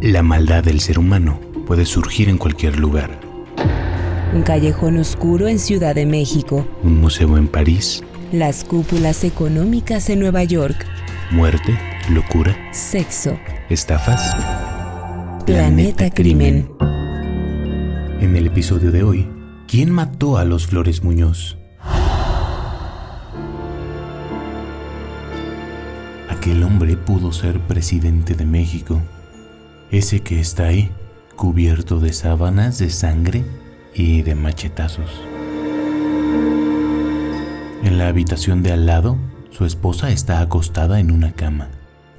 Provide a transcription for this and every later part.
La maldad del ser humano puede surgir en cualquier lugar. Un callejón oscuro en Ciudad de México. Un museo en París. Las cúpulas económicas en Nueva York. Muerte, locura, Sexo. estafas. Planeta Crimen. En el episodio de hoy, ¿quién mató a los Flores Muñoz? Aquel hombre pudo ser presidente de México. Ese que está ahí, cubierto de sábanas de sangre y de machetazos. En la habitación de al lado, su esposa está acostada en una cama.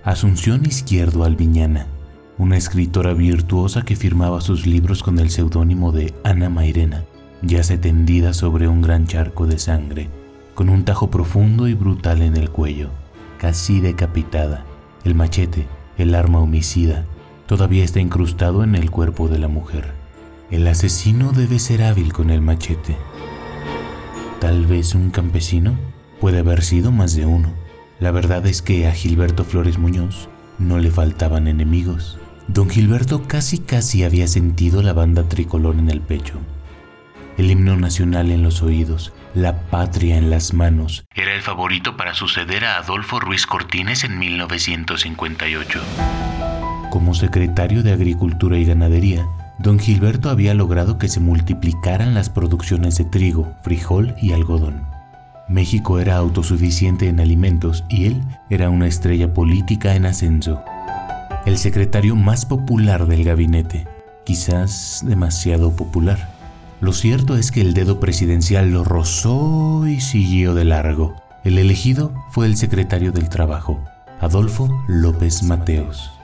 Asunción Izquierdo Alviñana, una escritora virtuosa que firmaba sus libros con el seudónimo de Ana Mairena, yace tendida sobre un gran charco de sangre, con un tajo profundo y brutal en el cuello, casi decapitada. El machete, el arma homicida, todavía está incrustado en el cuerpo de la mujer. El asesino debe ser hábil con el machete. Tal vez un campesino puede haber sido más de uno. La verdad es que a Gilberto Flores Muñoz no le faltaban enemigos. Don Gilberto casi casi había sentido la banda tricolor en el pecho, el himno nacional en los oídos, la patria en las manos. Era el favorito para suceder a Adolfo Ruiz Cortines en 1958. Como secretario de Agricultura y Ganadería, don Gilberto había logrado que se multiplicaran las producciones de trigo, frijol y algodón. México era autosuficiente en alimentos y él era una estrella política en ascenso. El secretario más popular del gabinete, quizás demasiado popular. Lo cierto es que el dedo presidencial lo rozó y siguió de largo. El elegido fue el secretario del Trabajo, Adolfo López Mateos.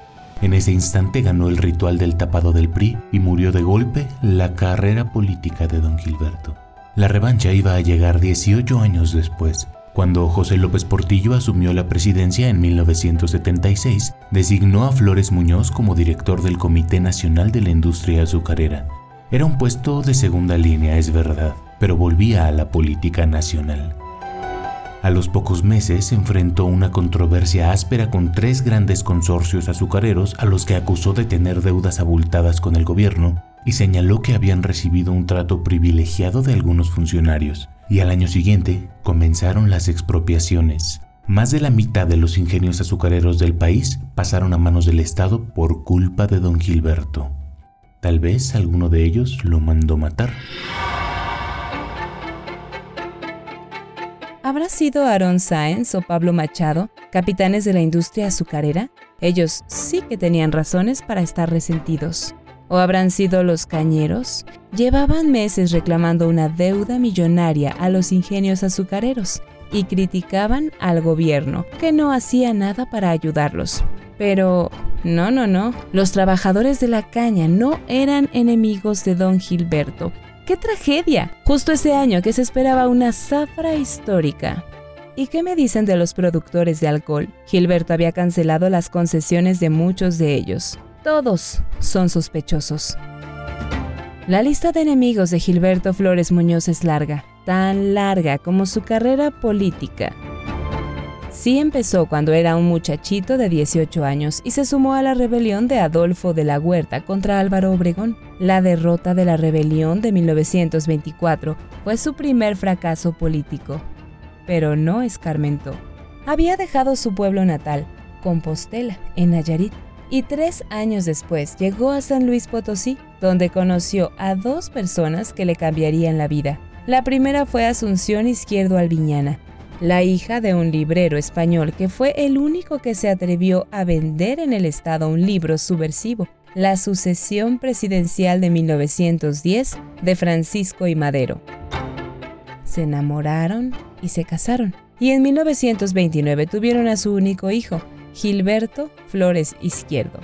En ese instante ganó el ritual del tapado del PRI y murió de golpe la carrera política de don Gilberto. La revancha iba a llegar 18 años después, cuando José López Portillo asumió la presidencia en 1976, designó a Flores Muñoz como director del Comité Nacional de la Industria Azucarera. Era un puesto de segunda línea, es verdad, pero volvía a la política nacional. A los pocos meses se enfrentó una controversia áspera con tres grandes consorcios azucareros a los que acusó de tener deudas abultadas con el gobierno y señaló que habían recibido un trato privilegiado de algunos funcionarios. Y al año siguiente comenzaron las expropiaciones. Más de la mitad de los ingenios azucareros del país pasaron a manos del Estado por culpa de don Gilberto. Tal vez alguno de ellos lo mandó matar. ¿Habrá sido Aaron Sáenz o Pablo Machado, capitanes de la industria azucarera? Ellos sí que tenían razones para estar resentidos. ¿O habrán sido los cañeros? Llevaban meses reclamando una deuda millonaria a los ingenios azucareros y criticaban al gobierno, que no hacía nada para ayudarlos. Pero no, no, no, los trabajadores de la caña no eran enemigos de don Gilberto, ¡Qué tragedia! Justo ese año que se esperaba una zafra histórica. ¿Y qué me dicen de los productores de alcohol? Gilberto había cancelado las concesiones de muchos de ellos. Todos son sospechosos. La lista de enemigos de Gilberto Flores Muñoz es larga, tan larga como su carrera política. Sí empezó cuando era un muchachito de 18 años y se sumó a la rebelión de Adolfo de la Huerta contra Álvaro Obregón. La derrota de la rebelión de 1924 fue su primer fracaso político, pero no escarmentó. Había dejado su pueblo natal, Compostela, en Nayarit, y tres años después llegó a San Luis Potosí, donde conoció a dos personas que le cambiarían la vida. La primera fue Asunción Izquierdo Alviñana, la hija de un librero español que fue el único que se atrevió a vender en el Estado un libro subversivo, La sucesión presidencial de 1910 de Francisco y Madero. Se enamoraron y se casaron, y en 1929 tuvieron a su único hijo, Gilberto Flores Izquierdo.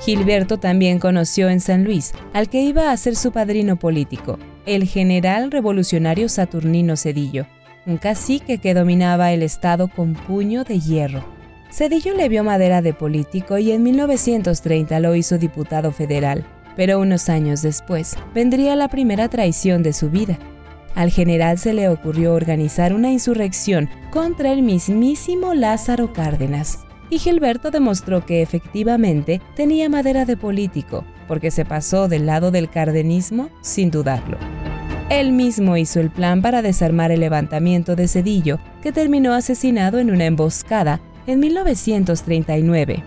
Gilberto también conoció en San Luis al que iba a ser su padrino político, el general revolucionario Saturnino Cedillo, un cacique que dominaba el estado con puño de hierro. Cedillo le vio madera de político y en 1930 lo hizo diputado federal, pero unos años después vendría la primera traición de su vida. Al general se le ocurrió organizar una insurrección contra el mismísimo Lázaro Cárdenas. y Gilberto demostró que efectivamente tenía madera de político, porque se pasó del lado del cardenismo sin dudarlo. Él mismo hizo el plan para desarmar el levantamiento de Cedillo, que terminó asesinado en una emboscada en 1939.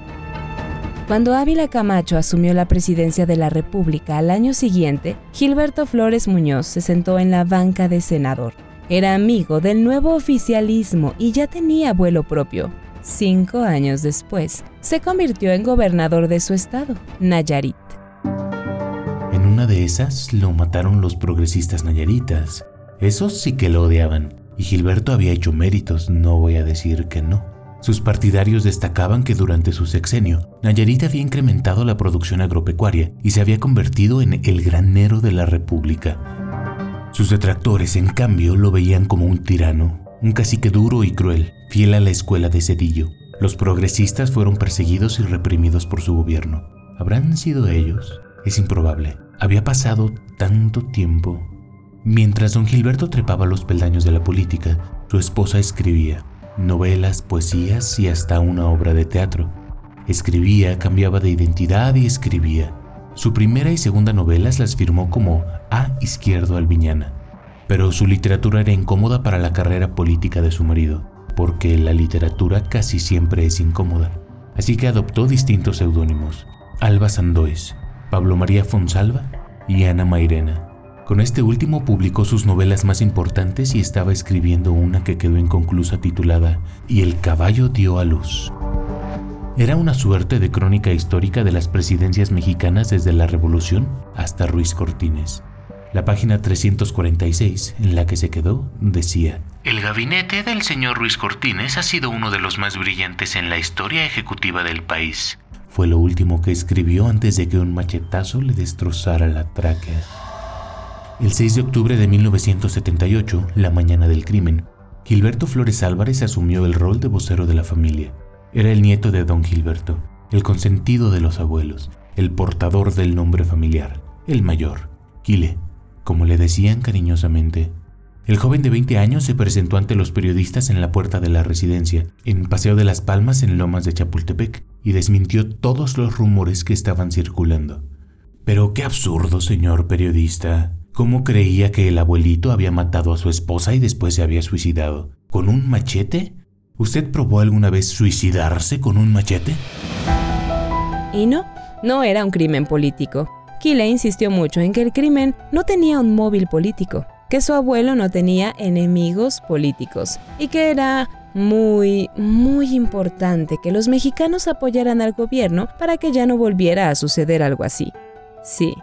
Cuando Ávila Camacho asumió la presidencia de la República al año siguiente, Gilberto Flores Muñoz se sentó en la banca de senador. Era amigo del nuevo oficialismo y ya tenía vuelo propio. Cinco años después, se convirtió en gobernador de su estado, Nayarit. De esas lo mataron los progresistas nayaritas. Esos sí que lo odiaban. Y Gilberto había hecho méritos, no voy a decir que no. Sus partidarios destacaban que durante su sexenio, Nayarit había incrementado la producción agropecuaria y se había convertido en el granero de la República. Sus detractores, en cambio, lo veían como un tirano, un cacique duro y cruel, fiel a la escuela de Cedillo. Los progresistas fueron perseguidos y reprimidos por su gobierno. ¿Habrán sido ellos? Es improbable. Había pasado tanto tiempo. Mientras don Gilberto trepaba los peldaños de la política, su esposa escribía novelas, poesías y hasta una obra de teatro. Escribía, cambiaba de identidad y escribía. Su primera y segunda novelas las firmó como A. Izquierdo Albiñana, pero su literatura era incómoda para la carrera política de su marido, porque la literatura casi siempre es incómoda. Así que adoptó distintos seudónimos, Alba Sandois, Pablo María Fonsalva y Ana Mairena. Con este último publicó sus novelas más importantes y estaba escribiendo una que quedó inconclusa titulada Y el caballo dio a luz. Era una suerte de crónica histórica de las presidencias mexicanas desde la Revolución hasta Ruiz Cortines. La página 346, en la que se quedó, decía, El gabinete del señor Ruiz Cortines ha sido uno de los más brillantes en la historia ejecutiva del país. Fue lo último que escribió antes de que un machetazo le destrozara la tráquea. El 6 de octubre de 1978, la mañana del crimen, Gilberto Flores Álvarez asumió el rol de vocero de la familia. Era el nieto de don Gilberto, el consentido de los abuelos, el portador del nombre familiar, el mayor, Gile, como le decían cariñosamente. El joven de 20 años se presentó ante los periodistas en la puerta de la residencia, en Paseo de las Palmas en Lomas de Chapultepec, y desmintió todos los rumores que estaban circulando. Pero qué absurdo, señor periodista, ¿Cómo creía que el abuelito había matado a su esposa y después se había suicidado? ¿Con un machete? ¿Usted probó alguna vez suicidarse con un machete? Y no, no era un crimen político. Kile insistió mucho en que el crimen no tenía un móvil político, que su abuelo no tenía enemigos políticos y que era muy, muy importante que los mexicanos apoyaran al gobierno para que ya no volviera a suceder algo así. Sí,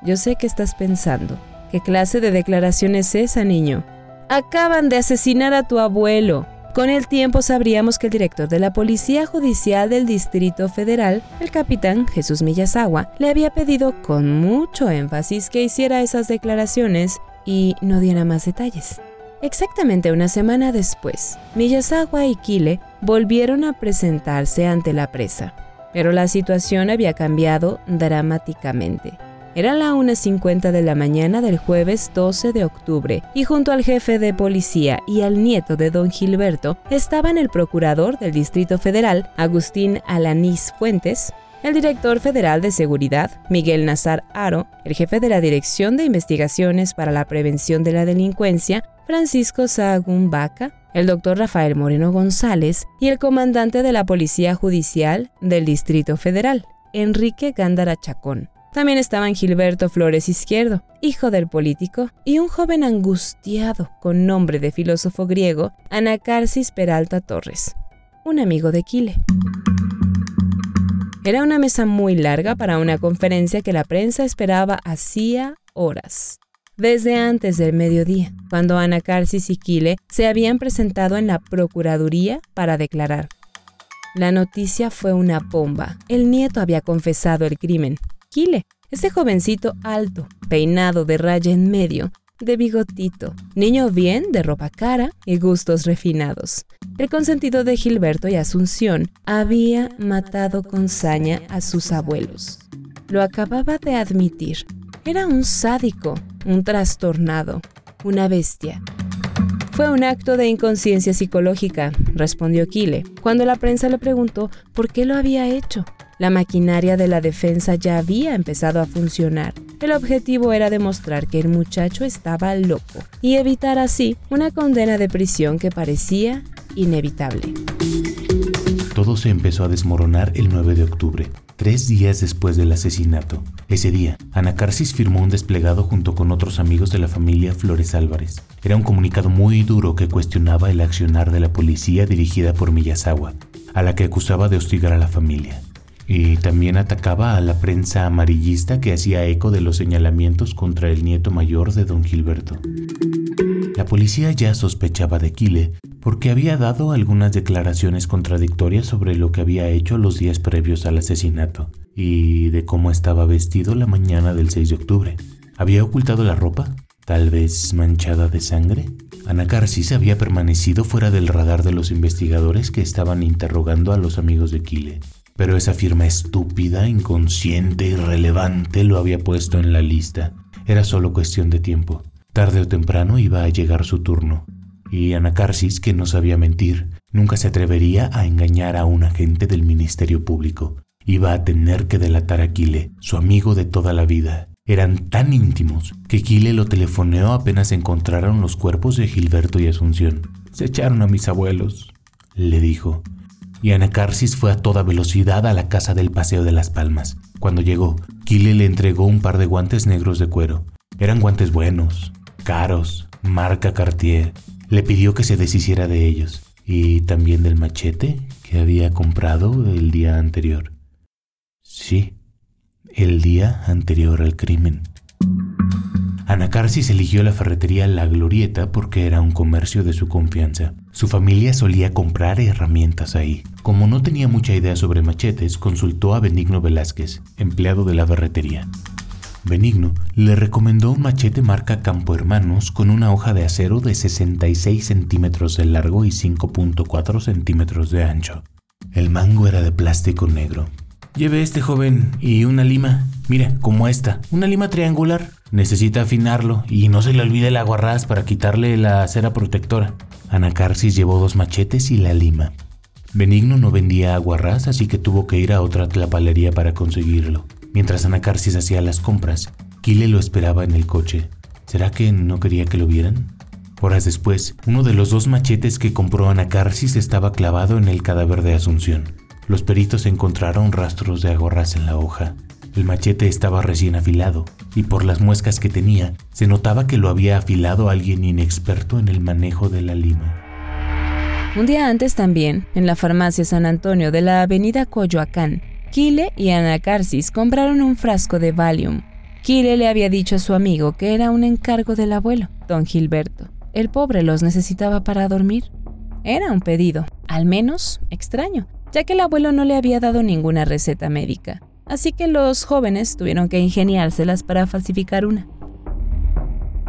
yo sé que estás pensando. ¿Qué clase de declaración es esa, niño? Acaban de asesinar a tu abuelo. Con el tiempo sabríamos que el director de la Policía Judicial del Distrito Federal, el capitán Jesús Millasagua, le había pedido con mucho énfasis que hiciera esas declaraciones y no diera más detalles. Exactamente una semana después, Millasagua y Kile volvieron a presentarse ante la presa, pero la situación había cambiado dramáticamente. Era la 1.50 de la mañana del jueves 12 de octubre y junto al jefe de policía y al nieto de don Gilberto estaban el procurador del Distrito Federal, Agustín Alanís Fuentes, el director federal de seguridad, Miguel Nazar Aro, el jefe de la Dirección de Investigaciones para la Prevención de la Delincuencia, Francisco Sahagún Vaca, el doctor Rafael Moreno González y el comandante de la Policía Judicial del Distrito Federal, Enrique Gándara Chacón. También estaban Gilberto Flores Izquierdo, hijo del político, y un joven angustiado con nombre de filósofo griego, Anacarsis Peralta Torres, un amigo de Quile. Era una mesa muy larga para una conferencia que la prensa esperaba hacía horas. Desde antes del mediodía, cuando Anacarsis y Quile se habían presentado en la Procuraduría para declarar. La noticia fue una bomba. El nieto había confesado el crimen ese jovencito alto, peinado de raya en medio, de bigotito, niño bien de ropa cara y gustos refinados. El consentido de Gilberto y Asunción había matado con saña a sus abuelos. Lo acababa de admitir. Era un sádico, un trastornado, una bestia. Fue un acto de inconsciencia psicológica, respondió Kile, cuando la prensa le preguntó por qué lo había hecho. La maquinaria de la defensa ya había empezado a funcionar. El objetivo era demostrar que el muchacho estaba loco y evitar así una condena de prisión que parecía inevitable. Todo se empezó a desmoronar el 9 de octubre, tres días después del asesinato. Ese día, Anacarsis firmó un desplegado junto con otros amigos de la familia Flores Álvarez. Era un comunicado muy duro que cuestionaba el accionar de la policía dirigida por Miyazawa, a la que acusaba de hostigar a la familia. Y también atacaba a la prensa amarillista que hacía eco de los señalamientos contra el nieto mayor de don Gilberto. La policía ya sospechaba de Kile porque había dado algunas declaraciones contradictorias sobre lo que había hecho los días previos al asesinato y de cómo estaba vestido la mañana del 6 de octubre. ¿Había ocultado la ropa? ¿Tal vez manchada de sangre? Anacarsis había permanecido fuera del radar de los investigadores que estaban interrogando a los amigos de Kile. Pero esa firma estúpida, inconsciente, irrelevante lo había puesto en la lista. Era solo cuestión de tiempo. Tarde o temprano iba a llegar su turno. Y Anacarsis, que no sabía mentir, nunca se atrevería a engañar a un agente del Ministerio Público. Iba a tener que delatar a Kile, su amigo de toda la vida. Eran tan íntimos que Kile lo telefoneó apenas encontraron los cuerpos de Gilberto y Asunción. Se echaron a mis abuelos, le dijo. Y Anacarsis fue a toda velocidad a la casa del Paseo de las Palmas. Cuando llegó, Kile le entregó un par de guantes negros de cuero. Eran guantes buenos, caros, marca Cartier. Le pidió que se deshiciera de ellos y también del machete que había comprado el día anterior. Sí, el día anterior al crimen. Anacarsis eligió la ferretería La Glorieta porque era un comercio de su confianza. Su familia solía comprar herramientas ahí. Como no tenía mucha idea sobre machetes, consultó a Benigno Velázquez, empleado de la ferretería. Benigno le recomendó un machete marca Campo Hermanos con una hoja de acero de 66 centímetros de largo y 5.4 centímetros de ancho. El mango era de plástico negro. Lleve este joven y una lima. Mira, como esta, una lima triangular. Necesita afinarlo y no se le olvide el aguarrás para quitarle la cera protectora. Anacarsis llevó dos machetes y la lima. Benigno no vendía aguarrás, así que tuvo que ir a otra tlapalería para conseguirlo. Mientras Anacarsis hacía las compras, Kile lo esperaba en el coche. ¿Será que no quería que lo vieran? Horas después, uno de los dos machetes que compró Anacarsis estaba clavado en el cadáver de Asunción. Los peritos encontraron rastros de agorras en la hoja. El machete estaba recién afilado, y por las muescas que tenía, se notaba que lo había afilado alguien inexperto en el manejo de la lima. Un día antes también, en la farmacia San Antonio de la avenida Coyoacán, Kile y Anacarsis compraron un frasco de Valium. Kile le había dicho a su amigo que era un encargo del abuelo, don Gilberto. El pobre los necesitaba para dormir. Era un pedido, al menos extraño, ya que el abuelo no le había dado ninguna receta médica. Así que los jóvenes tuvieron que ingeniárselas para falsificar una.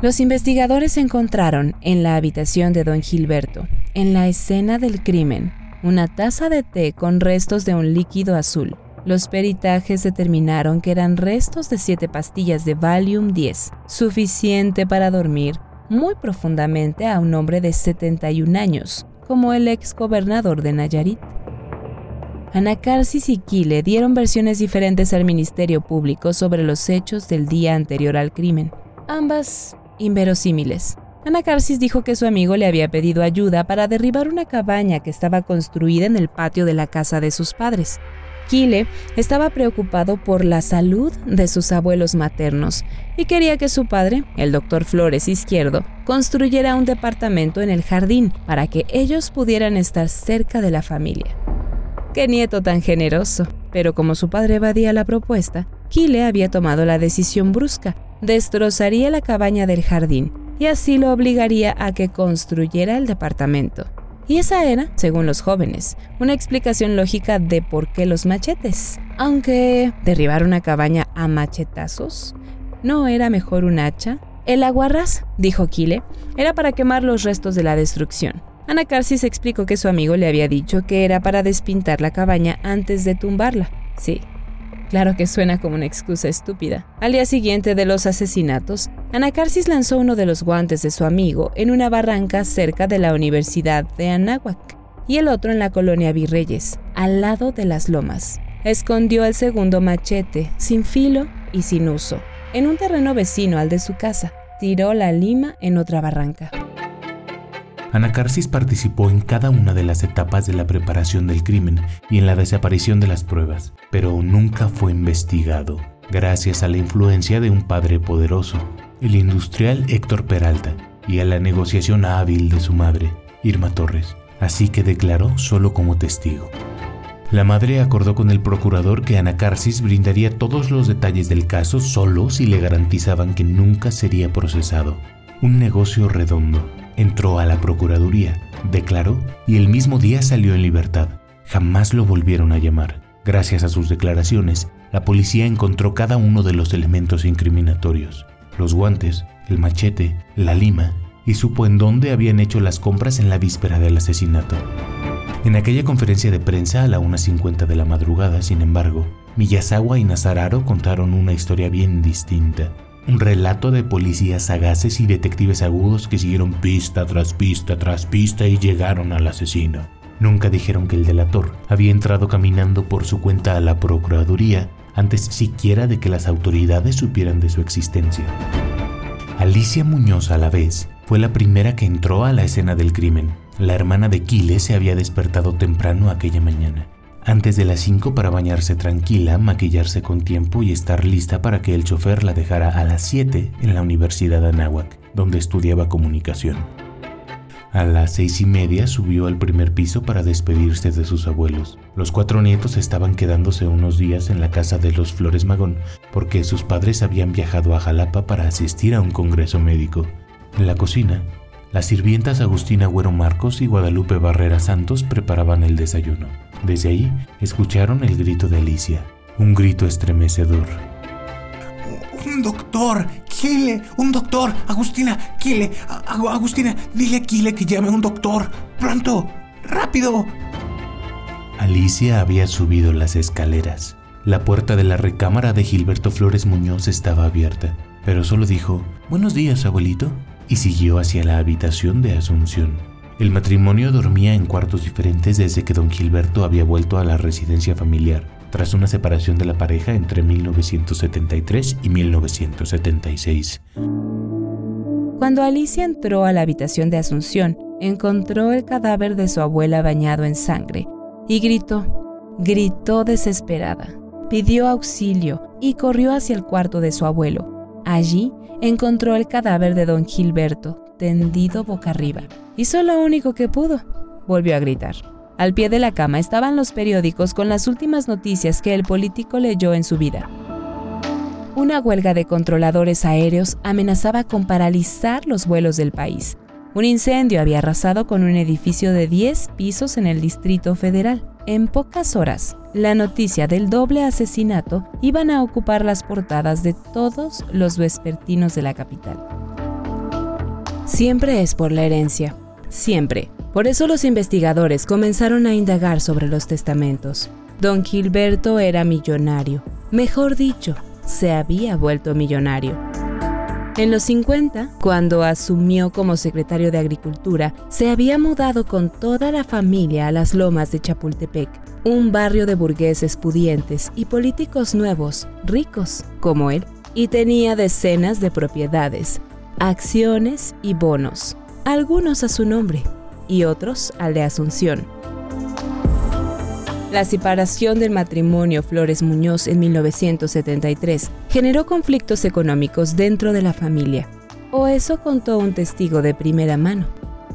Los investigadores encontraron en la habitación de don Gilberto, en la escena del crimen, una taza de té con restos de un líquido azul, los peritajes determinaron que eran restos de siete pastillas de Valium 10, suficiente para dormir muy profundamente a un hombre de 71 años, como el ex gobernador de Nayarit. Anacarsis y Kile dieron versiones diferentes al Ministerio Público sobre los hechos del día anterior al crimen, ambas inverosímiles. Anacarsis dijo que su amigo le había pedido ayuda para derribar una cabaña que estaba construida en el patio de la casa de sus padres. Kile estaba preocupado por la salud de sus abuelos maternos y quería que su padre, el doctor Flores Izquierdo, construyera un departamento en el jardín para que ellos pudieran estar cerca de la familia. Qué nieto tan generoso. Pero como su padre evadía la propuesta, Kile había tomado la decisión brusca. Destrozaría la cabaña del jardín y así lo obligaría a que construyera el departamento. Y esa era, según los jóvenes, una explicación lógica de por qué los machetes. Aunque derribar una cabaña a machetazos, ¿no era mejor un hacha? El aguarras, dijo Kile, era para quemar los restos de la destrucción. Anacarsis explicó que su amigo le había dicho que era para despintar la cabaña antes de tumbarla. Sí, claro que suena como una excusa estúpida. Al día siguiente de los asesinatos, Anacarsis lanzó uno de los guantes de su amigo en una barranca cerca de la Universidad de Anáhuac y el otro en la colonia Virreyes, al lado de las lomas. Escondió el segundo machete, sin filo y sin uso, en un terreno vecino al de su casa. Tiró la lima en otra barranca. Anacarsis participó en cada una de las etapas de la preparación del crimen y en la desaparición de las pruebas, pero nunca fue investigado, gracias a la influencia de un padre poderoso, el industrial Héctor Peralta, y a la negociación hábil de su madre, Irma Torres, así que declaró solo como testigo. La madre acordó con el procurador que Anacarsis brindaría todos los detalles del caso solo si le garantizaban que nunca sería procesado. Un negocio redondo entró a la Procuraduría, declaró y el mismo día salió en libertad. Jamás lo volvieron a llamar. Gracias a sus declaraciones, la policía encontró cada uno de los elementos incriminatorios, los guantes, el machete, la lima, y supo en dónde habían hecho las compras en la víspera del asesinato. En aquella conferencia de prensa a la 1.50 de la madrugada, sin embargo, Miyazawa y Nazararo contaron una historia bien distinta. Un relato de policías sagaces y detectives agudos que siguieron pista tras pista tras pista y llegaron al asesino. Nunca dijeron que el delator había entrado caminando por su cuenta a la Procuraduría antes siquiera de que las autoridades supieran de su existencia. Alicia Muñoz a la vez fue la primera que entró a la escena del crimen. La hermana de Kile se había despertado temprano aquella mañana antes de las 5 para bañarse tranquila, maquillarse con tiempo y estar lista para que el chofer la dejara a las 7 en la Universidad Anáhuac, donde estudiaba comunicación. A las seis y media subió al primer piso para despedirse de sus abuelos. Los cuatro nietos estaban quedándose unos días en la casa de los Flores Magón porque sus padres habían viajado a Jalapa para asistir a un congreso médico. En la cocina, las sirvientas Agustina Güero Marcos y Guadalupe Barrera Santos preparaban el desayuno. Desde ahí escucharon el grito de Alicia, un grito estremecedor. Un doctor, Kile, un doctor, Agustina, Kile, Agustina, dile a Kile que llame a un doctor, pronto, rápido. Alicia había subido las escaleras. La puerta de la recámara de Gilberto Flores Muñoz estaba abierta, pero solo dijo, Buenos días, abuelito, y siguió hacia la habitación de Asunción. El matrimonio dormía en cuartos diferentes desde que don Gilberto había vuelto a la residencia familiar, tras una separación de la pareja entre 1973 y 1976. Cuando Alicia entró a la habitación de Asunción, encontró el cadáver de su abuela bañado en sangre y gritó, gritó desesperada. Pidió auxilio y corrió hacia el cuarto de su abuelo. Allí encontró el cadáver de don Gilberto, tendido boca arriba. Hizo lo único que pudo. Volvió a gritar. Al pie de la cama estaban los periódicos con las últimas noticias que el político leyó en su vida. Una huelga de controladores aéreos amenazaba con paralizar los vuelos del país. Un incendio había arrasado con un edificio de 10 pisos en el Distrito Federal. En pocas horas, la noticia del doble asesinato iban a ocupar las portadas de todos los vespertinos de la capital. Siempre es por la herencia, siempre. Por eso los investigadores comenzaron a indagar sobre los testamentos. Don Gilberto era millonario, mejor dicho, se había vuelto millonario. En los 50, cuando asumió como secretario de Agricultura, se había mudado con toda la familia a las lomas de Chapultepec, un barrio de burgueses pudientes y políticos nuevos, ricos, como él, y tenía decenas de propiedades, acciones y bonos, algunos a su nombre y otros al de Asunción. La separación del matrimonio Flores Muñoz en 1973 generó conflictos económicos dentro de la familia, o eso contó un testigo de primera mano.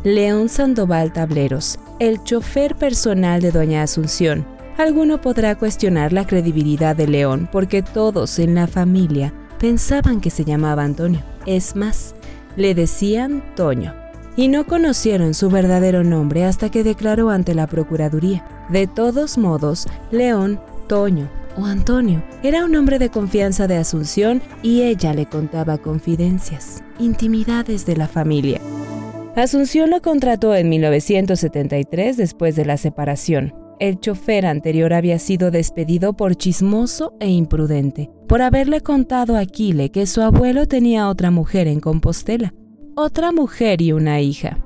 León Sandoval Tableros, el chofer personal de Doña Asunción. Alguno podrá cuestionar la credibilidad de León porque todos en la familia pensaban que se llamaba Antonio. Es más, le decían Toño. Y no conocieron su verdadero nombre hasta que declaró ante la Procuraduría. De todos modos, León, Toño o Antonio era un hombre de confianza de Asunción y ella le contaba confidencias, intimidades de la familia. Asunción lo contrató en 1973 después de la separación. El chofer anterior había sido despedido por chismoso e imprudente, por haberle contado a Kile que su abuelo tenía otra mujer en Compostela, otra mujer y una hija.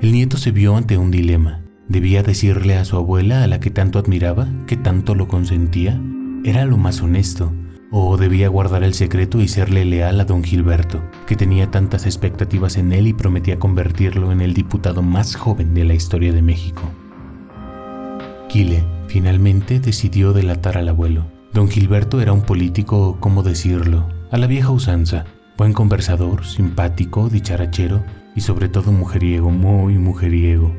El nieto se vio ante un dilema. ¿Debía decirle a su abuela, a la que tanto admiraba, que tanto lo consentía? Era lo más honesto. ¿O debía guardar el secreto y serle leal a don Gilberto, que tenía tantas expectativas en él y prometía convertirlo en el diputado más joven de la historia de México? Kile finalmente decidió delatar al abuelo. Don Gilberto era un político, ¿cómo decirlo? A la vieja usanza, buen conversador, simpático, dicharachero y sobre todo mujeriego, muy mujeriego.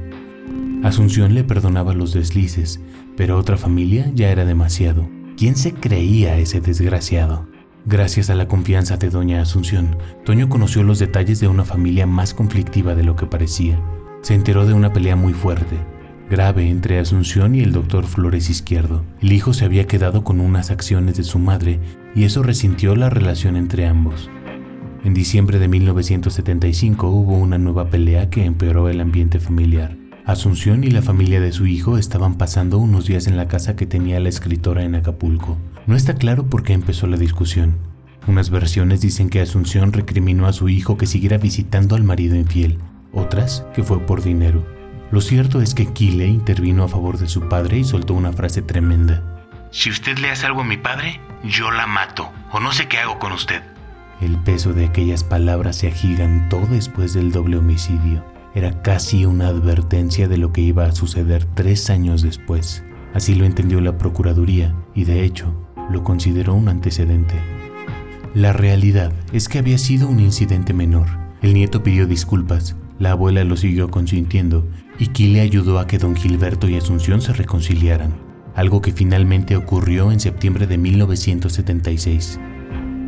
Asunción le perdonaba los deslices, pero otra familia ya era demasiado. ¿Quién se creía ese desgraciado? Gracias a la confianza de doña Asunción, Toño conoció los detalles de una familia más conflictiva de lo que parecía. Se enteró de una pelea muy fuerte, grave entre Asunción y el doctor Flores Izquierdo. El hijo se había quedado con unas acciones de su madre y eso resintió la relación entre ambos. En diciembre de 1975 hubo una nueva pelea que empeoró el ambiente familiar. Asunción y la familia de su hijo estaban pasando unos días en la casa que tenía la escritora en Acapulco. No está claro por qué empezó la discusión. Unas versiones dicen que Asunción recriminó a su hijo que siguiera visitando al marido infiel, otras que fue por dinero. Lo cierto es que Kile intervino a favor de su padre y soltó una frase tremenda. Si usted le hace algo a mi padre, yo la mato, o no sé qué hago con usted. El peso de aquellas palabras se agigantó después del doble homicidio era casi una advertencia de lo que iba a suceder tres años después. Así lo entendió la Procuraduría y de hecho lo consideró un antecedente. La realidad es que había sido un incidente menor. El nieto pidió disculpas, la abuela lo siguió consintiendo y Kile ayudó a que don Gilberto y Asunción se reconciliaran, algo que finalmente ocurrió en septiembre de 1976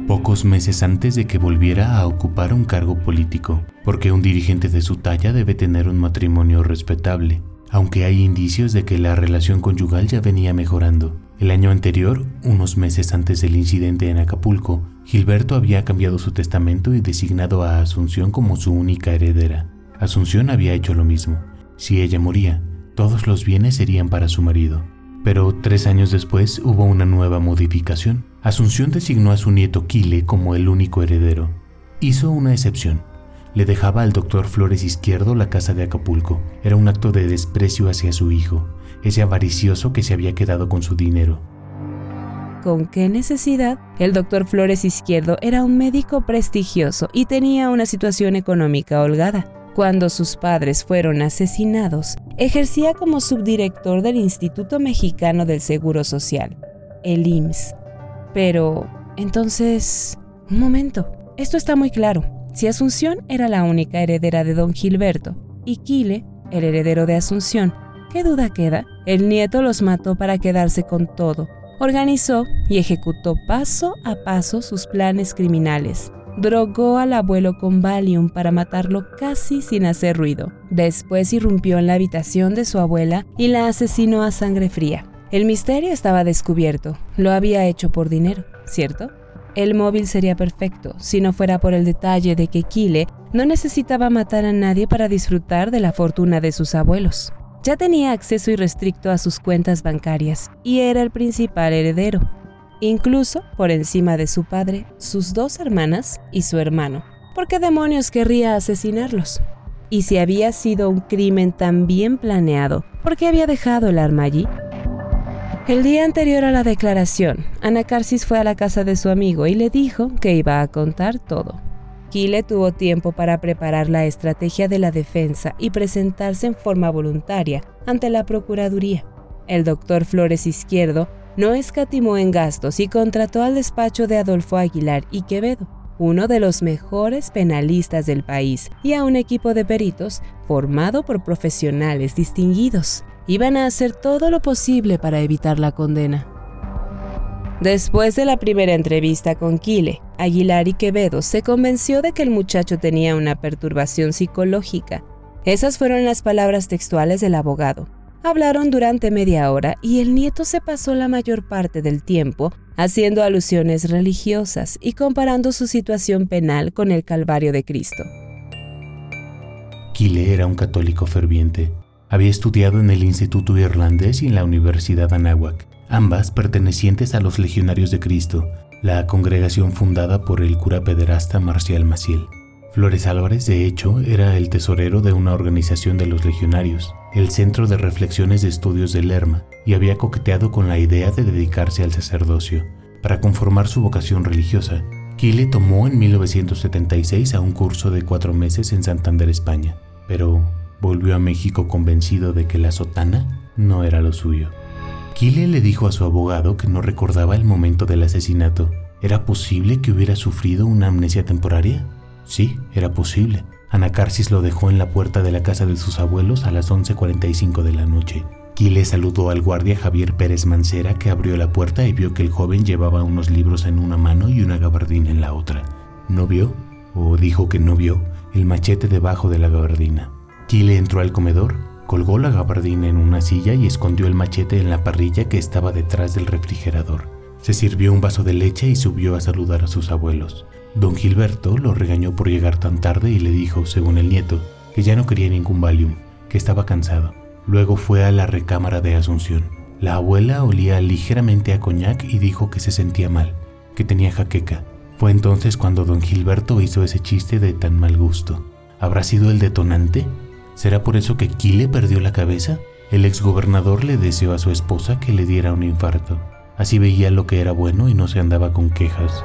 pocos meses antes de que volviera a ocupar un cargo político, porque un dirigente de su talla debe tener un matrimonio respetable, aunque hay indicios de que la relación conyugal ya venía mejorando. El año anterior, unos meses antes del incidente en Acapulco, Gilberto había cambiado su testamento y designado a Asunción como su única heredera. Asunción había hecho lo mismo. Si ella moría, todos los bienes serían para su marido. Pero tres años después hubo una nueva modificación. Asunción designó a su nieto Kile como el único heredero. Hizo una excepción. Le dejaba al doctor Flores Izquierdo la casa de Acapulco. Era un acto de desprecio hacia su hijo, ese avaricioso que se había quedado con su dinero. ¿Con qué necesidad? El doctor Flores Izquierdo era un médico prestigioso y tenía una situación económica holgada. Cuando sus padres fueron asesinados, ejercía como subdirector del Instituto Mexicano del Seguro Social, el IMSS. Pero, entonces, un momento, esto está muy claro. Si Asunción era la única heredera de don Gilberto y Kile, el heredero de Asunción, ¿qué duda queda? El nieto los mató para quedarse con todo. Organizó y ejecutó paso a paso sus planes criminales. Drogó al abuelo con Valium para matarlo casi sin hacer ruido. Después irrumpió en la habitación de su abuela y la asesinó a sangre fría. El misterio estaba descubierto. Lo había hecho por dinero, ¿cierto? El móvil sería perfecto si no fuera por el detalle de que Kile no necesitaba matar a nadie para disfrutar de la fortuna de sus abuelos. Ya tenía acceso irrestricto a sus cuentas bancarias y era el principal heredero, incluso por encima de su padre, sus dos hermanas y su hermano. ¿Por qué demonios querría asesinarlos? Y si había sido un crimen tan bien planeado, ¿por qué había dejado el arma allí? El día anterior a la declaración, Anacarsis fue a la casa de su amigo y le dijo que iba a contar todo. Kile tuvo tiempo para preparar la estrategia de la defensa y presentarse en forma voluntaria ante la Procuraduría. El doctor Flores Izquierdo no escatimó en gastos y contrató al despacho de Adolfo Aguilar y Quevedo, uno de los mejores penalistas del país, y a un equipo de peritos formado por profesionales distinguidos iban a hacer todo lo posible para evitar la condena. Después de la primera entrevista con Kile, Aguilar y Quevedo se convenció de que el muchacho tenía una perturbación psicológica. Esas fueron las palabras textuales del abogado. Hablaron durante media hora y el nieto se pasó la mayor parte del tiempo haciendo alusiones religiosas y comparando su situación penal con el Calvario de Cristo. Kile era un católico ferviente Había estudiado en el Instituto Irlandés y en la Universidad Anáhuac, ambas pertenecientes a los Legionarios de Cristo, la congregación fundada por el cura pederasta Marcial Maciel. Flores Álvarez, de hecho, era el tesorero de una organización de los legionarios, el Centro de Reflexiones de Estudios de Lerma, y había coqueteado con la idea de dedicarse al sacerdocio. Para conformar su vocación religiosa, Kile tomó en 1976 a un curso de cuatro meses en Santander, España, pero volvió a México convencido de que la sotana no era lo suyo. Kile le dijo a su abogado que no recordaba el momento del asesinato. ¿Era posible que hubiera sufrido una amnesia temporaria? Sí, era posible. Anacarsis lo dejó en la puerta de la casa de sus abuelos a las 11.45 de la noche. Kile saludó al guardia Javier Pérez Mancera que abrió la puerta y vio que el joven llevaba unos libros en una mano y una gabardina en la otra. No vio, o dijo que no vio, el machete debajo de la gabardina. Kile entró al comedor, Colgó la gabardina en una silla y escondió el machete en la parrilla que estaba detrás del refrigerador. Se sirvió un vaso de leche y subió a saludar a sus abuelos. Don Gilberto lo regañó por llegar tan tarde y le dijo, según el nieto, que ya no quería ningún Valium, que estaba cansado. Luego fue a la recámara de Asunción. La abuela olía ligeramente a coñac y dijo que se sentía mal, que tenía jaqueca. Fue entonces cuando don Gilberto hizo ese chiste de tan mal gusto. ¿Habrá sido el detonante? ¿Será por eso que Kile perdió la cabeza? El exgobernador le deseó a su esposa que le diera un infarto. Así veía lo que era bueno y no se andaba con quejas.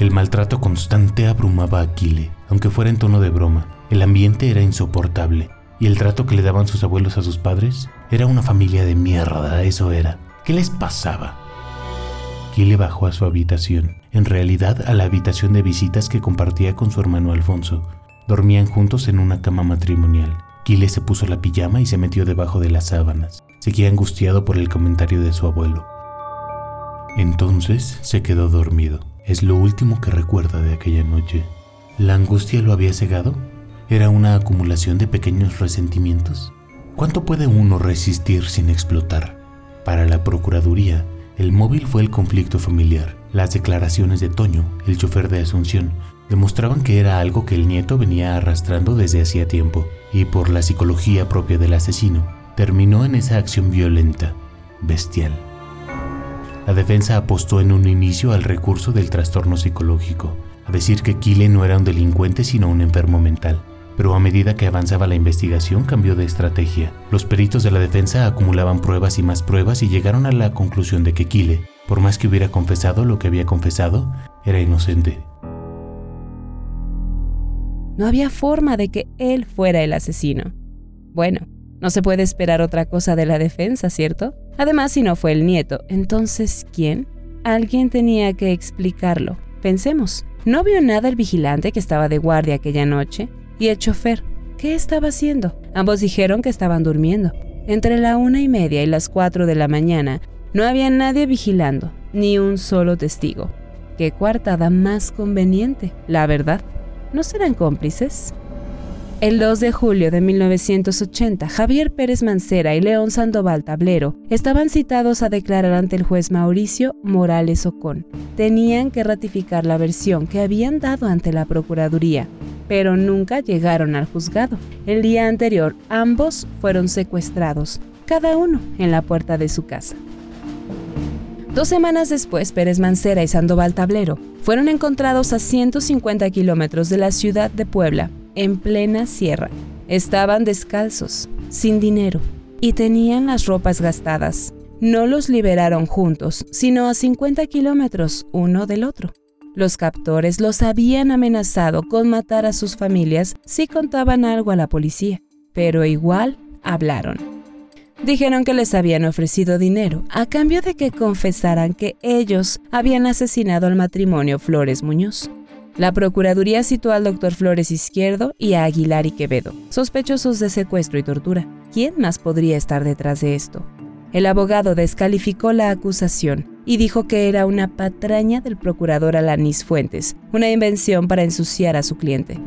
El maltrato constante abrumaba a Kile, aunque fuera en tono de broma. El ambiente era insoportable, y el trato que le daban sus abuelos a sus padres era una familia de mierda, eso era. ¿Qué les pasaba? Kile bajó a su habitación, en realidad a la habitación de visitas que compartía con su hermano Alfonso, Dormían juntos en una cama matrimonial. Kile se puso la pijama y se metió debajo de las sábanas. Seguía angustiado por el comentario de su abuelo. Entonces se quedó dormido. Es lo último que recuerda de aquella noche. ¿La angustia lo había cegado? ¿Era una acumulación de pequeños resentimientos? ¿Cuánto puede uno resistir sin explotar? Para la Procuraduría, el móvil fue el conflicto familiar. Las declaraciones de Toño, el chofer de Asunción, demostraban que era algo que el nieto venía arrastrando desde hacía tiempo, y por la psicología propia del asesino, terminó en esa acción violenta, bestial. La defensa apostó en un inicio al recurso del trastorno psicológico, a decir que Kile no era un delincuente sino un enfermo mental. Pero a medida que avanzaba la investigación cambió de estrategia. Los peritos de la defensa acumulaban pruebas y más pruebas y llegaron a la conclusión de que Kile, por más que hubiera confesado lo que había confesado, era inocente. No había forma de que él fuera el asesino. Bueno, no se puede esperar otra cosa de la defensa, ¿cierto? Además, si no fue el nieto, entonces, ¿quién? Alguien tenía que explicarlo. Pensemos, ¿no vio nada el vigilante que estaba de guardia aquella noche? ¿Y el chofer? ¿Qué estaba haciendo? Ambos dijeron que estaban durmiendo. Entre la una y media y las cuatro de la mañana no había nadie vigilando, ni un solo testigo. ¿Qué coartada más conveniente, la verdad? ¿No serán cómplices? El 2 de julio de 1980, Javier Pérez Mancera y León Sandoval Tablero estaban citados a declarar ante el juez Mauricio Morales Ocón. Tenían que ratificar la versión que habían dado ante la Procuraduría, pero nunca llegaron al juzgado. El día anterior, ambos fueron secuestrados, cada uno en la puerta de su casa. Dos semanas después, Pérez Mancera y Sandoval Tablero fueron encontrados a 150 kilómetros de la ciudad de Puebla, en plena sierra. Estaban descalzos, sin dinero, y tenían las ropas gastadas. No los liberaron juntos, sino a 50 kilómetros uno del otro. Los captores los habían amenazado con matar a sus familias si contaban algo a la policía, pero igual hablaron. Dijeron que les habían ofrecido dinero a cambio de que confesaran que ellos habían asesinado al matrimonio Flores Muñoz. La Procuraduría citó al doctor Flores Izquierdo y a Aguilar y Quevedo, sospechosos de secuestro y tortura. ¿Quién más podría estar detrás de esto? El abogado descalificó la acusación y dijo que era una patraña del procurador Alanis Fuentes, una invención para ensuciar a su cliente.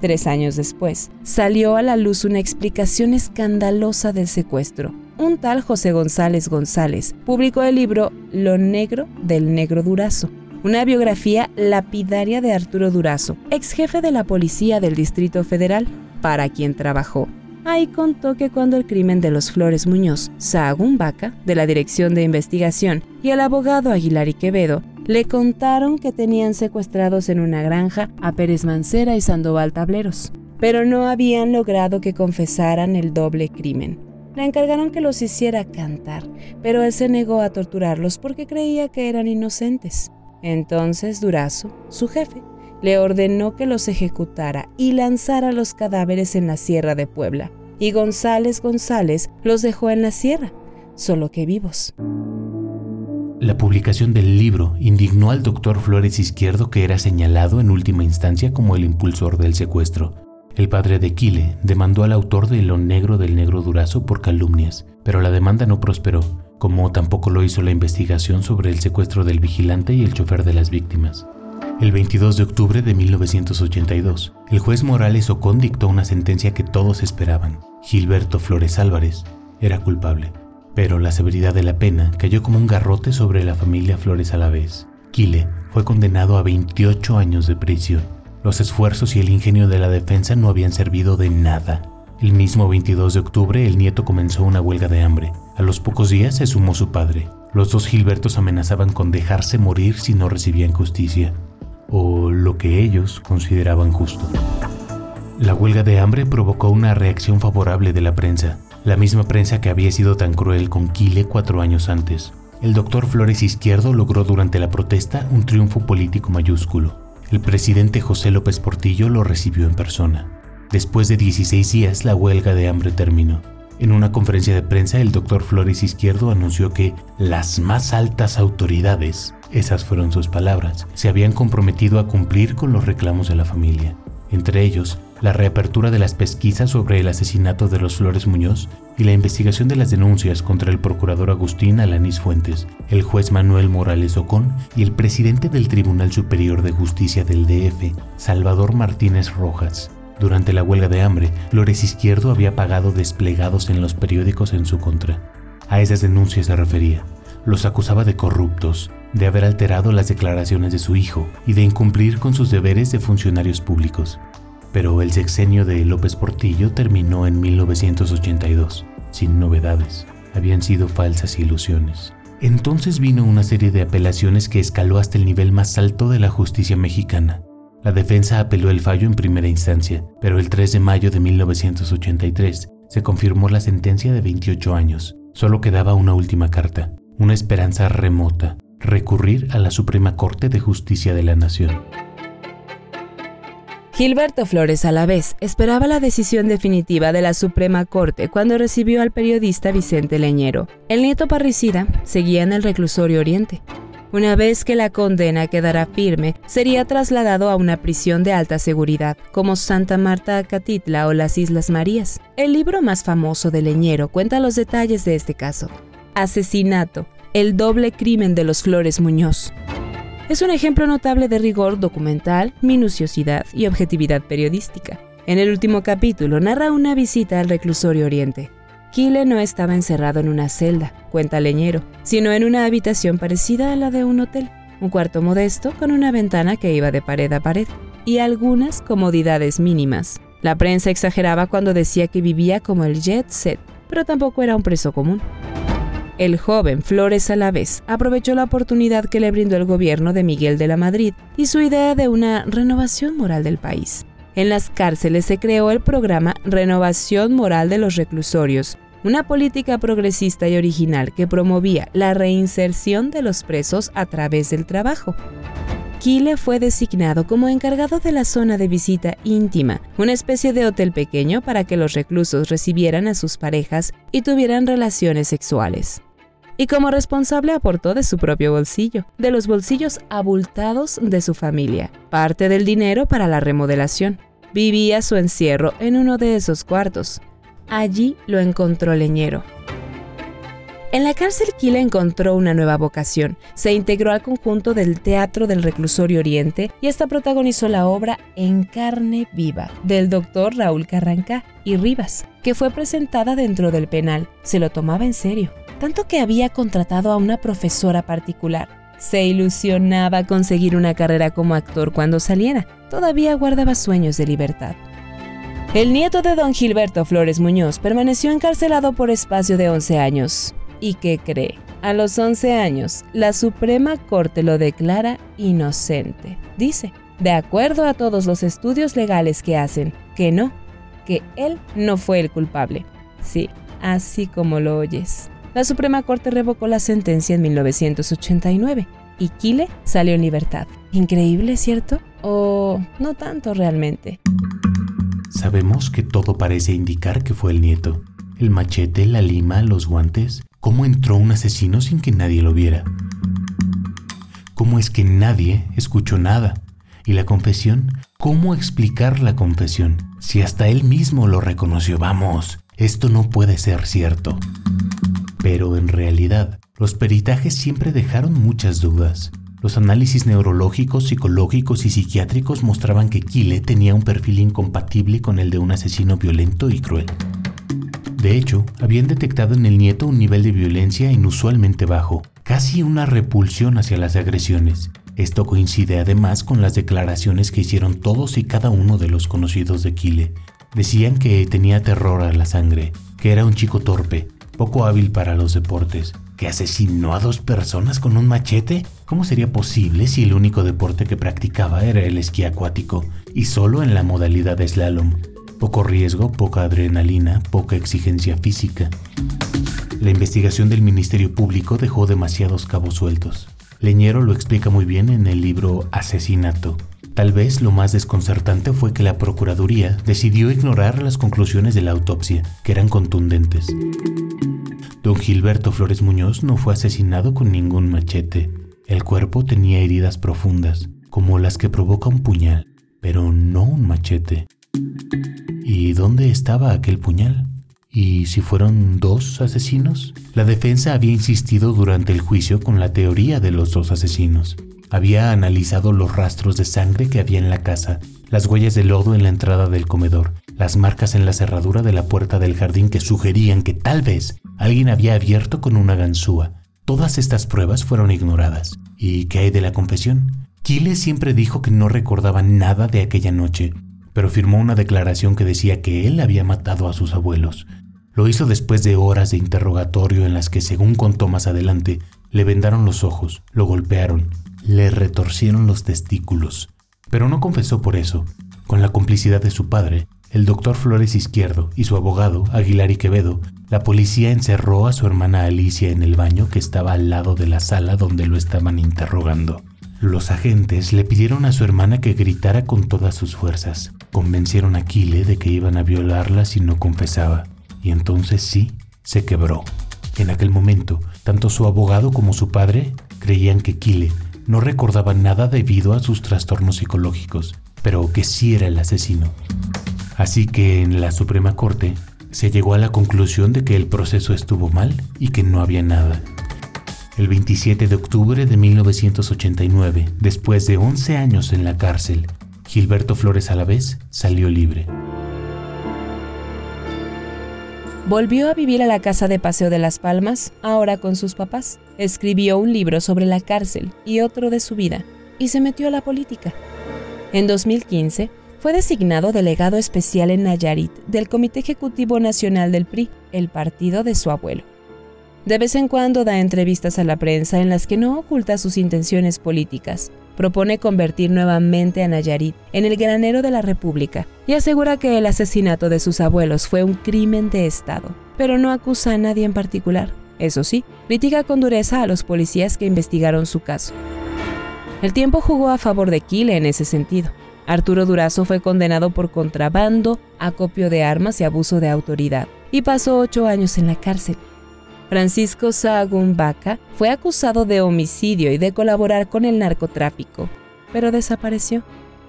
Tres años después, salió a la luz una explicación escandalosa del secuestro. Un tal José González González publicó el libro Lo Negro del Negro Durazo, una biografía lapidaria de Arturo Durazo, ex jefe de la policía del Distrito Federal, para quien trabajó. Ahí contó que cuando el crimen de los Flores Muñoz, Sahagún Vaca, de la Dirección de Investigación, y el abogado Aguilar y Quevedo le contaron que tenían secuestrados en una granja a Pérez Mancera y Sandoval Tableros, pero no habían logrado que confesaran el doble crimen. Le encargaron que los hiciera cantar, pero él se negó a torturarlos porque creía que eran inocentes. Entonces Durazo, su jefe, le ordenó que los ejecutara y lanzara los cadáveres en la sierra de Puebla, y González González los dejó en la sierra, solo que vivos. La publicación del libro indignó al doctor Flores Izquierdo que era señalado en última instancia como el impulsor del secuestro. El padre de Quile demandó al autor de Lo Negro del Negro Durazo por calumnias, pero la demanda no prosperó, como tampoco lo hizo la investigación sobre el secuestro del vigilante y el chofer de las víctimas. El 22 de octubre de 1982, el juez Morales Ocón dictó una sentencia que todos esperaban. Gilberto Flores Álvarez era culpable, pero la severidad de la pena cayó como un garrote sobre la familia Flores a la vez. Quile fue condenado a 28 años de prisión. Los esfuerzos y el ingenio de la defensa no habían servido de nada. El mismo 22 de octubre el nieto comenzó una huelga de hambre. A los pocos días se sumó su padre. Los dos Gilbertos amenazaban con dejarse morir si no recibían justicia o lo que ellos consideraban justo. La huelga de hambre provocó una reacción favorable de la prensa, la misma prensa que había sido tan cruel con Quile cuatro años antes. El doctor Flores Izquierdo logró durante la protesta un triunfo político mayúsculo. El presidente José López Portillo lo recibió en persona. Después de 16 días, la huelga de hambre terminó. En una conferencia de prensa, el doctor Flores Izquierdo anunció que las más altas autoridades esas fueron sus palabras. Se habían comprometido a cumplir con los reclamos de la familia, entre ellos la reapertura de las pesquisas sobre el asesinato de los Flores Muñoz y la investigación de las denuncias contra el procurador Agustín Alanís Fuentes, el juez Manuel Morales Ocón y el presidente del Tribunal Superior de Justicia del DF, Salvador Martínez Rojas. Durante la huelga de hambre, Flores Izquierdo había pagado desplegados en los periódicos en su contra. A esas denuncias se refería. Los acusaba de corruptos, de haber alterado las declaraciones de su hijo y de incumplir con sus deberes de funcionarios públicos. Pero el sexenio de López Portillo terminó en 1982, sin novedades. Habían sido falsas ilusiones. Entonces vino una serie de apelaciones que escaló hasta el nivel más alto de la justicia mexicana. La defensa apeló el fallo en primera instancia, pero el 3 de mayo de 1983 se confirmó la sentencia de 28 años. Solo quedaba una última carta, una esperanza remota, recurrir a la Suprema Corte de Justicia de la Nación. Gilberto Flores a la vez esperaba la decisión definitiva de la Suprema Corte cuando recibió al periodista Vicente Leñero. El nieto parricida seguía en el reclusorio Oriente. Una vez que la condena quedara firme, sería trasladado a una prisión de alta seguridad, como Santa Marta Catitla o las Islas Marías. El libro más famoso de Leñero cuenta los detalles de este caso. Asesinato, el doble crimen de los Flores Muñoz. Es un ejemplo notable de rigor documental, minuciosidad y objetividad periodística. En el último capítulo narra una visita al reclusorio Oriente. Kile no estaba encerrado en una celda, cuenta Leñero, sino en una habitación parecida a la de un hotel, un cuarto modesto con una ventana que iba de pared a pared y algunas comodidades mínimas. La prensa exageraba cuando decía que vivía como el jet set, pero tampoco era un preso común. El joven Flores Alavés aprovechó la oportunidad que le brindó el gobierno de Miguel de la Madrid y su idea de una renovación moral del país. En las cárceles se creó el programa Renovación Moral de los Reclusorios, una política progresista y original que promovía la reinserción de los presos a través del trabajo. Kile fue designado como encargado de la zona de visita íntima, una especie de hotel pequeño para que los reclusos recibieran a sus parejas y tuvieran relaciones sexuales y como responsable aportó de su propio bolsillo, de los bolsillos abultados de su familia, parte del dinero para la remodelación. Vivía su encierro en uno de esos cuartos. Allí lo encontró Leñero. En la cárcel Kila encontró una nueva vocación. Se integró al conjunto del Teatro del Reclusorio Oriente y hasta protagonizó la obra En carne viva del doctor Raúl Carranca y Rivas, que fue presentada dentro del penal. Se lo tomaba en serio tanto que había contratado a una profesora particular. Se ilusionaba conseguir una carrera como actor cuando saliera. Todavía guardaba sueños de libertad. El nieto de don Gilberto Flores Muñoz permaneció encarcelado por espacio de 11 años. ¿Y qué cree? A los 11 años, la Suprema Corte lo declara inocente. Dice, de acuerdo a todos los estudios legales que hacen, que no, que él no fue el culpable. Sí, así como lo oyes. La Suprema Corte revocó la sentencia en 1989 y Kile salió en libertad. Increíble, ¿cierto? ¿O no tanto realmente? Sabemos que todo parece indicar que fue el nieto. El machete, la lima, los guantes. ¿Cómo entró un asesino sin que nadie lo viera? ¿Cómo es que nadie escuchó nada? ¿Y la confesión? ¿Cómo explicar la confesión? Si hasta él mismo lo reconoció, vamos, esto no puede ser cierto. Pero en realidad, los peritajes siempre dejaron muchas dudas. Los análisis neurológicos, psicológicos y psiquiátricos mostraban que Kile tenía un perfil incompatible con el de un asesino violento y cruel. De hecho, habían detectado en el nieto un nivel de violencia inusualmente bajo, casi una repulsión hacia las agresiones. Esto coincide además con las declaraciones que hicieron todos y cada uno de los conocidos de Kile. Decían que tenía terror a la sangre, que era un chico torpe, poco hábil para los deportes, que asesinó a dos personas con un machete? ¿Cómo sería posible si el único deporte que practicaba era el esquí acuático y solo en la modalidad de slalom? Poco riesgo, poca adrenalina, poca exigencia física. La investigación del Ministerio Público dejó demasiados cabos sueltos. Leñero lo explica muy bien en el libro Asesinato. Tal vez lo más desconcertante fue que la Procuraduría decidió ignorar las conclusiones de la autopsia, que eran contundentes. Don Gilberto Flores Muñoz no fue asesinado con ningún machete. El cuerpo tenía heridas profundas, como las que provoca un puñal, pero no un machete. ¿Y dónde estaba aquel puñal? ¿Y si fueron dos asesinos? La defensa había insistido durante el juicio con la teoría de los dos asesinos. Había analizado los rastros de sangre que había en la casa, las huellas de lodo en la entrada del comedor, las marcas en la cerradura de la puerta del jardín que sugerían que tal vez alguien había abierto con una ganzúa. Todas estas pruebas fueron ignoradas. ¿Y qué hay de la confesión? Kile siempre dijo que no recordaba nada de aquella noche, pero firmó una declaración que decía que él había matado a sus abuelos. Lo hizo después de horas de interrogatorio en las que, según contó más adelante, le vendaron los ojos, lo golpearon, le retorcieron los testículos. Pero no confesó por eso. Con la complicidad de su padre, el doctor Flores Izquierdo y su abogado, Aguilar y Quevedo, la policía encerró a su hermana Alicia en el baño que estaba al lado de la sala donde lo estaban interrogando. Los agentes le pidieron a su hermana que gritara con todas sus fuerzas. Convencieron a Kile de que iban a violarla si no confesaba. Y entonces sí, se quebró. En aquel momento, tanto su abogado como su padre creían que Kile no recordaba nada debido a sus trastornos psicológicos, pero que sí era el asesino. Así que en la Suprema Corte se llegó a la conclusión de que el proceso estuvo mal y que no había nada. El 27 de octubre de 1989, después de 11 años en la cárcel, Gilberto Flores Alavés salió libre. Volvió a vivir a la casa de Paseo de las Palmas, ahora con sus papás. Escribió un libro sobre la cárcel y otro de su vida, y se metió a la política. En 2015, fue designado delegado especial en Nayarit del Comité Ejecutivo Nacional del PRI, el partido de su abuelo. De vez en cuando da entrevistas a la prensa en las que no oculta sus intenciones políticas. Propone convertir nuevamente a Nayarit en el granero de la República y asegura que el asesinato de sus abuelos fue un crimen de Estado, pero no acusa a nadie en particular. Eso sí, critica con dureza a los policías que investigaron su caso. El tiempo jugó a favor de Kile en ese sentido. Arturo Durazo fue condenado por contrabando, acopio de armas y abuso de autoridad, y pasó ocho años en la cárcel. Francisco Sahagún Vaca fue acusado de homicidio y de colaborar con el narcotráfico, pero desapareció.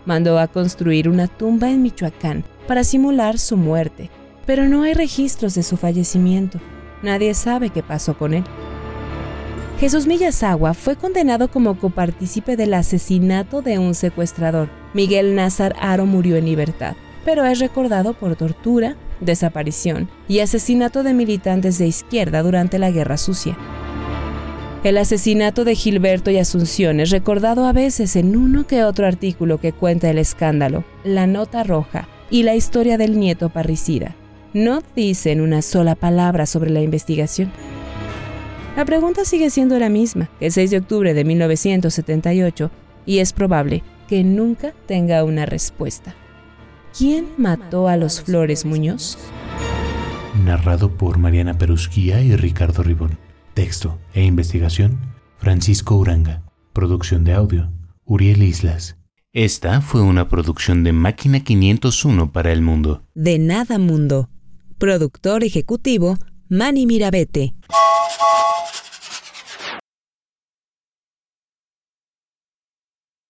Mandó a construir una tumba en Michoacán para simular su muerte, pero no hay registros de su fallecimiento. Nadie sabe qué pasó con él. Jesús Millasagua fue condenado como copartícipe del asesinato de un secuestrador. Miguel Nazar Aro murió en libertad, pero es recordado por tortura, desaparición y asesinato de militantes de izquierda durante la Guerra Sucia. El asesinato de Gilberto y Asunción es recordado a veces en uno que otro artículo que cuenta el escándalo, La Nota Roja, y la historia del nieto parricida. No dicen una sola palabra sobre la investigación. La pregunta sigue siendo la misma el 6 de octubre de 1978 y es probable que nunca tenga una respuesta. ¿Quién mató a los Flores Muñoz? Narrado por Mariana Perusquía y Ricardo Ribón. Texto e investigación, Francisco Uranga. Producción de audio, Uriel Islas. Esta fue una producción de Máquina 501 para el mundo. De Nada Mundo. Productor ejecutivo, Manny Mirabete.